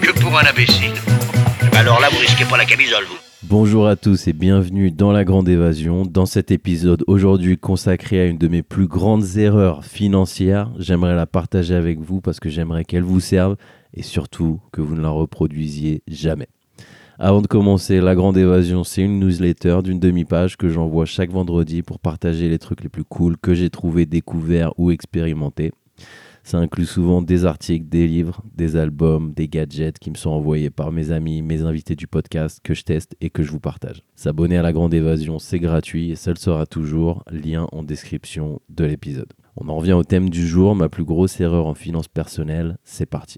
que pour un imbécile. Alors là, vous risquez pas la camisole. Bonjour à tous et bienvenue dans la Grande Évasion. Dans cet épisode aujourd'hui consacré à une de mes plus grandes erreurs financières, j'aimerais la partager avec vous parce que j'aimerais qu'elle vous serve et surtout que vous ne la reproduisiez jamais. Avant de commencer, La Grande Évasion, c'est une newsletter d'une demi-page que j'envoie chaque vendredi pour partager les trucs les plus cool que j'ai trouvés, découverts ou expérimentés. Ça inclut souvent des articles, des livres, des albums, des gadgets qui me sont envoyés par mes amis, mes invités du podcast que je teste et que je vous partage. S'abonner à La Grande Évasion, c'est gratuit et ça le sera toujours. Lien en description de l'épisode. On en revient au thème du jour, ma plus grosse erreur en finance personnelle. C'est parti.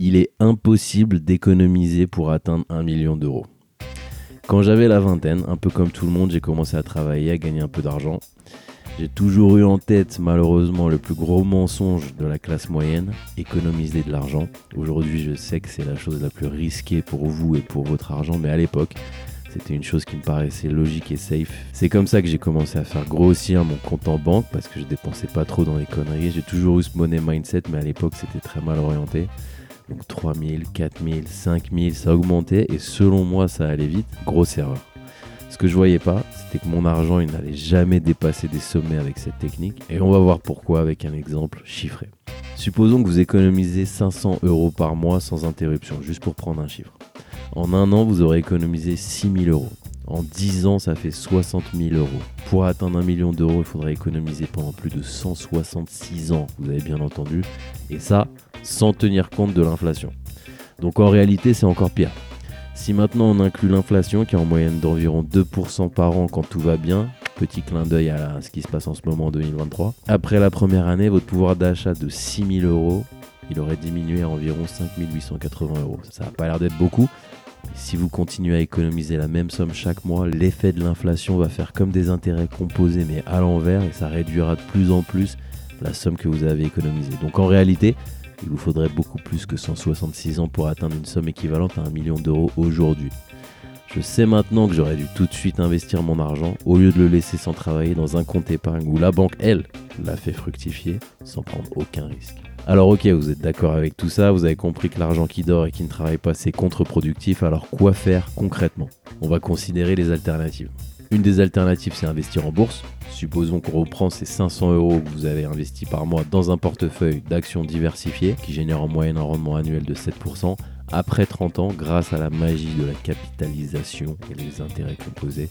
Il est impossible d'économiser pour atteindre un million d'euros. Quand j'avais la vingtaine, un peu comme tout le monde, j'ai commencé à travailler, à gagner un peu d'argent. J'ai toujours eu en tête, malheureusement, le plus gros mensonge de la classe moyenne, économiser de l'argent. Aujourd'hui, je sais que c'est la chose la plus risquée pour vous et pour votre argent, mais à l'époque, c'était une chose qui me paraissait logique et safe. C'est comme ça que j'ai commencé à faire grossir mon compte en banque parce que je dépensais pas trop dans les conneries. J'ai toujours eu ce money mindset, mais à l'époque, c'était très mal orienté. Donc 3000, 4000, 5000, ça augmentait et selon moi, ça allait vite. Grosse erreur. Ce que je voyais pas, c'était que mon argent, il n'allait jamais dépasser des sommets avec cette technique. Et on va voir pourquoi avec un exemple chiffré. Supposons que vous économisez 500 euros par mois sans interruption, juste pour prendre un chiffre. En un an, vous aurez économisé 6000 euros. En 10 ans, ça fait 60 000 euros. Pour atteindre un million d'euros, il faudra économiser pendant plus de 166 ans, vous avez bien entendu. Et ça, sans tenir compte de l'inflation. Donc en réalité, c'est encore pire. Si maintenant on inclut l'inflation qui est en moyenne d'environ 2% par an quand tout va bien, petit clin d'œil à ce qui se passe en ce moment en 2023, après la première année, votre pouvoir d'achat de 6000 euros, il aurait diminué à environ 5880 euros. Ça n'a pas l'air d'être beaucoup. Si vous continuez à économiser la même somme chaque mois, l'effet de l'inflation va faire comme des intérêts composés mais à l'envers et ça réduira de plus en plus la somme que vous avez économisée. Donc en réalité, il vous faudrait beaucoup plus que 166 ans pour atteindre une somme équivalente à un million d'euros aujourd'hui. Je sais maintenant que j'aurais dû tout de suite investir mon argent au lieu de le laisser sans travailler dans un compte épargne où la banque, elle, l'a fait fructifier sans prendre aucun risque. Alors ok, vous êtes d'accord avec tout ça, vous avez compris que l'argent qui dort et qui ne travaille pas c'est contre-productif, alors quoi faire concrètement? On va considérer les alternatives. Une des alternatives c'est investir en bourse. Supposons qu'on reprend ces 500 euros que vous avez investis par mois dans un portefeuille d'actions diversifiées qui génère en moyenne un rendement annuel de 7%. Après 30 ans, grâce à la magie de la capitalisation et les intérêts composés,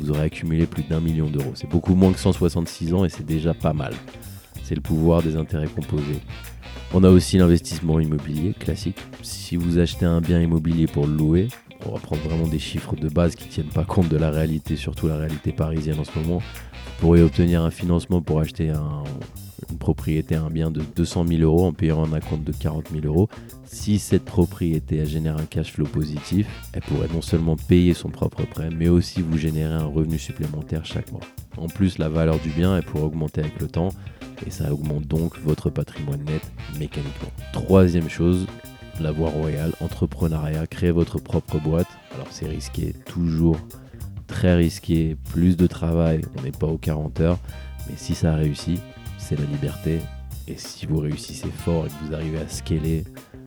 vous aurez accumulé plus d'un million d'euros. C'est beaucoup moins que 166 ans et c'est déjà pas mal. C'est le pouvoir des intérêts composés. On a aussi l'investissement immobilier classique. Si vous achetez un bien immobilier pour le louer, on va prendre vraiment des chiffres de base qui ne tiennent pas compte de la réalité, surtout la réalité parisienne en ce moment. Vous pourrez obtenir un financement pour acheter un- une propriété, un bien de 200 000 euros en payant un acompte de 40 000 euros. Si cette propriété génère un cash flow positif, elle pourrait non seulement payer son propre prêt, mais aussi vous générer un revenu supplémentaire chaque mois. En plus, la valeur du bien pourrait augmenter avec le temps et ça augmente donc votre patrimoine net mécaniquement. Troisième chose, la voie royale, entrepreneuriat, créer votre propre boîte. Alors c'est risqué, toujours très risqué, plus de travail, on n'est pas aux 40 heures, mais si ça réussit, c'est la liberté. Et si vous réussissez fort et que vous arrivez à scaler,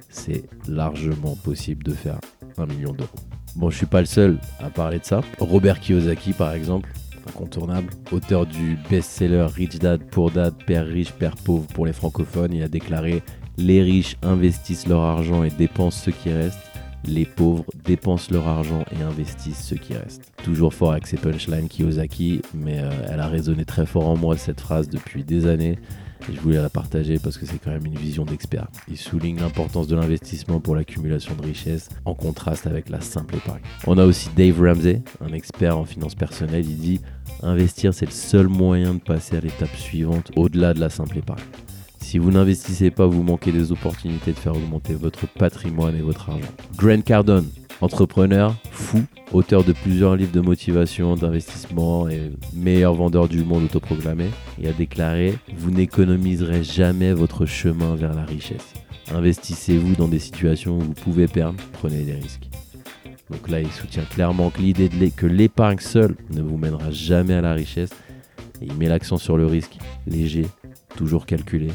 c'est largement possible de faire un million d'euros. Bon, je suis pas le seul à parler de ça. Robert Kiyosaki, par exemple, incontournable, auteur du best-seller Rich Dad Poor Dad, Père riche, Père pauvre pour les francophones, il a déclaré Les riches investissent leur argent et dépensent ce qui reste. Les pauvres dépensent leur argent et investissent ce qui reste. Toujours fort avec ses punchlines Kiyosaki, mais euh, elle a résonné très fort en moi cette phrase depuis des années. Je voulais la partager parce que c'est quand même une vision d'expert. Il souligne l'importance de l'investissement pour l'accumulation de richesses en contraste avec la simple épargne. On a aussi Dave Ramsey, un expert en finances personnelles. Il dit Investir, c'est le seul moyen de passer à l'étape suivante au-delà de la simple épargne. Si vous n'investissez pas, vous manquez des opportunités de faire augmenter votre patrimoine et votre argent. Grant Cardone, entrepreneur, fou, auteur de plusieurs livres de motivation, d'investissement et meilleur vendeur du monde autoproclamé, il a déclaré Vous n'économiserez jamais votre chemin vers la richesse. Investissez-vous dans des situations où vous pouvez perdre, prenez des risques. Donc là, il soutient clairement que l'idée que l'épargne seule ne vous mènera jamais à la richesse. Et il met l'accent sur le risque léger, toujours calculé,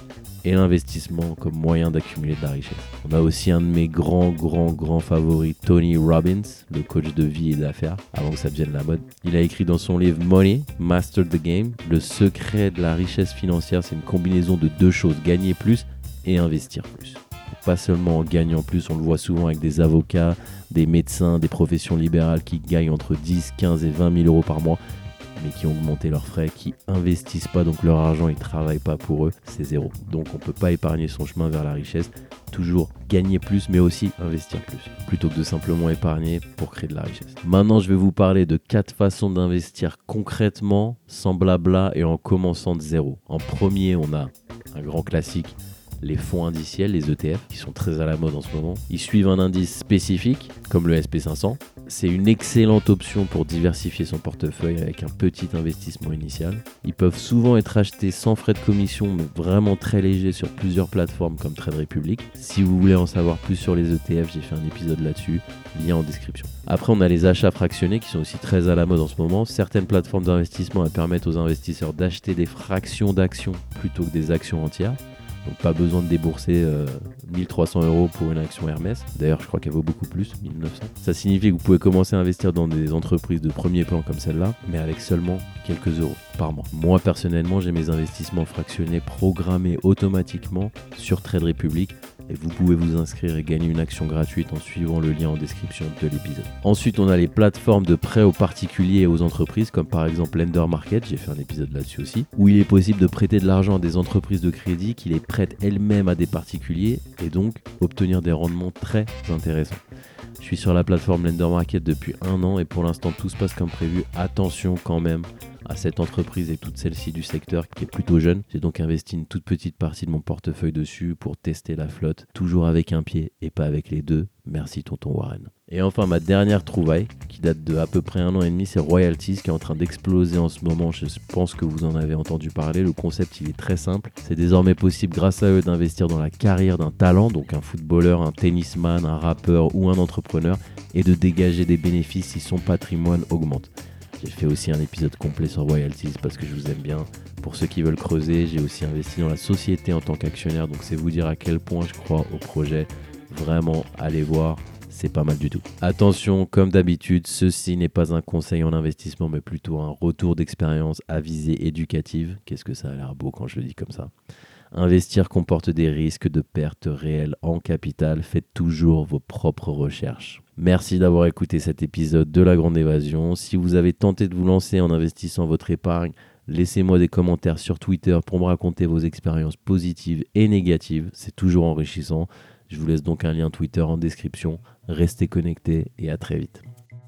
et l'investissement comme moyen d'accumuler de la richesse. On a aussi un de mes grands, grands, grands favoris, Tony Robbins, le coach de vie et d'affaires, avant que ça devienne la mode. Il a écrit dans son livre Money, Master the Game, le secret de la richesse financière, c'est une combinaison de deux choses, gagner plus et investir plus. Pas seulement en gagnant plus, on le voit souvent avec des avocats, des médecins, des professions libérales qui gagnent entre 10, 15 et 20 000 euros par mois, mais qui ont augmenté leurs frais, qui investissent pas, donc leur argent, ils travaillent pas pour eux, c'est zéro. Donc on peut pas épargner son chemin vers la richesse, toujours gagner plus, mais aussi investir plus, plutôt que de simplement épargner pour créer de la richesse. Maintenant, je vais vous parler de quatre façons d'investir concrètement, sans blabla et en commençant de zéro. En premier, on a un grand classique, les fonds indiciels, les ETF, qui sont très à la mode en ce moment. Ils suivent un indice spécifique, comme le SP500. C'est une excellente option pour diversifier son portefeuille avec un petit investissement initial. Ils peuvent souvent être achetés sans frais de commission, mais vraiment très légers sur plusieurs plateformes comme Trade Republic. Si vous voulez en savoir plus sur les ETF, j'ai fait un épisode là-dessus, lien en description. Après, on a les achats fractionnés qui sont aussi très à la mode en ce moment. Certaines plateformes d'investissement permettent aux investisseurs d'acheter des fractions d'actions plutôt que des actions entières. Donc pas besoin de débourser euh, 1300 euros pour une action Hermès. D'ailleurs, je crois qu'elle vaut beaucoup plus, 1900. Ça signifie que vous pouvez commencer à investir dans des entreprises de premier plan comme celle-là, mais avec seulement quelques euros Moi, personnellement, j'ai mes investissements fractionnés programmés automatiquement sur Trade Republic et vous pouvez vous inscrire et gagner une action gratuite en suivant le lien en description de l'épisode. Ensuite, on a les plateformes de prêts aux particuliers et aux entreprises, comme par exemple Lender Market, j'ai fait un épisode là-dessus aussi, où il est possible de prêter de l'argent à des entreprises de crédit qui les prêtent elles-mêmes à des particuliers et donc obtenir des rendements très intéressants. Je suis sur la plateforme Lender Market depuis un an et pour l'instant tout se passe comme prévu. Attention quand même à cette entreprise et toutes celles-ci du secteur qui est plutôt jeune. J'ai donc investi une toute petite partie de mon portefeuille dessus pour tester la flotte, toujours avec un pied et pas avec les deux. Merci tonton Warren. Et enfin ma dernière trouvaille, qui date de à peu près un an et demi, c'est Royalties qui est en train d'exploser en ce moment. Je pense que vous en avez entendu parler. Le concept il est très simple. C'est désormais possible grâce à eux d'investir dans la carrière d'un talent, donc un footballeur, un tennisman, un rappeur ou un entrepreneur, et de dégager des bénéfices si son patrimoine augmente. J'ai fait aussi un épisode complet sur royalties parce que je vous aime bien. Pour ceux qui veulent creuser, j'ai aussi investi dans la société en tant qu'actionnaire, donc c'est vous dire à quel point je crois au projet. Vraiment, allez voir, c'est pas mal du tout. Attention, comme d'habitude, ceci n'est pas un conseil en investissement, mais plutôt un retour d'expérience à visée éducative. Qu'est-ce que ça a l'air beau quand je le dis comme ça Investir comporte des risques de perte réelle en capital. Faites toujours vos propres recherches. Merci d'avoir écouté cet épisode de La Grande Évasion. Si vous avez tenté de vous lancer en investissant votre épargne, laissez-moi des commentaires sur Twitter pour me raconter vos expériences positives et négatives. C'est toujours enrichissant. Je vous laisse donc un lien Twitter en description. Restez connectés et à très vite.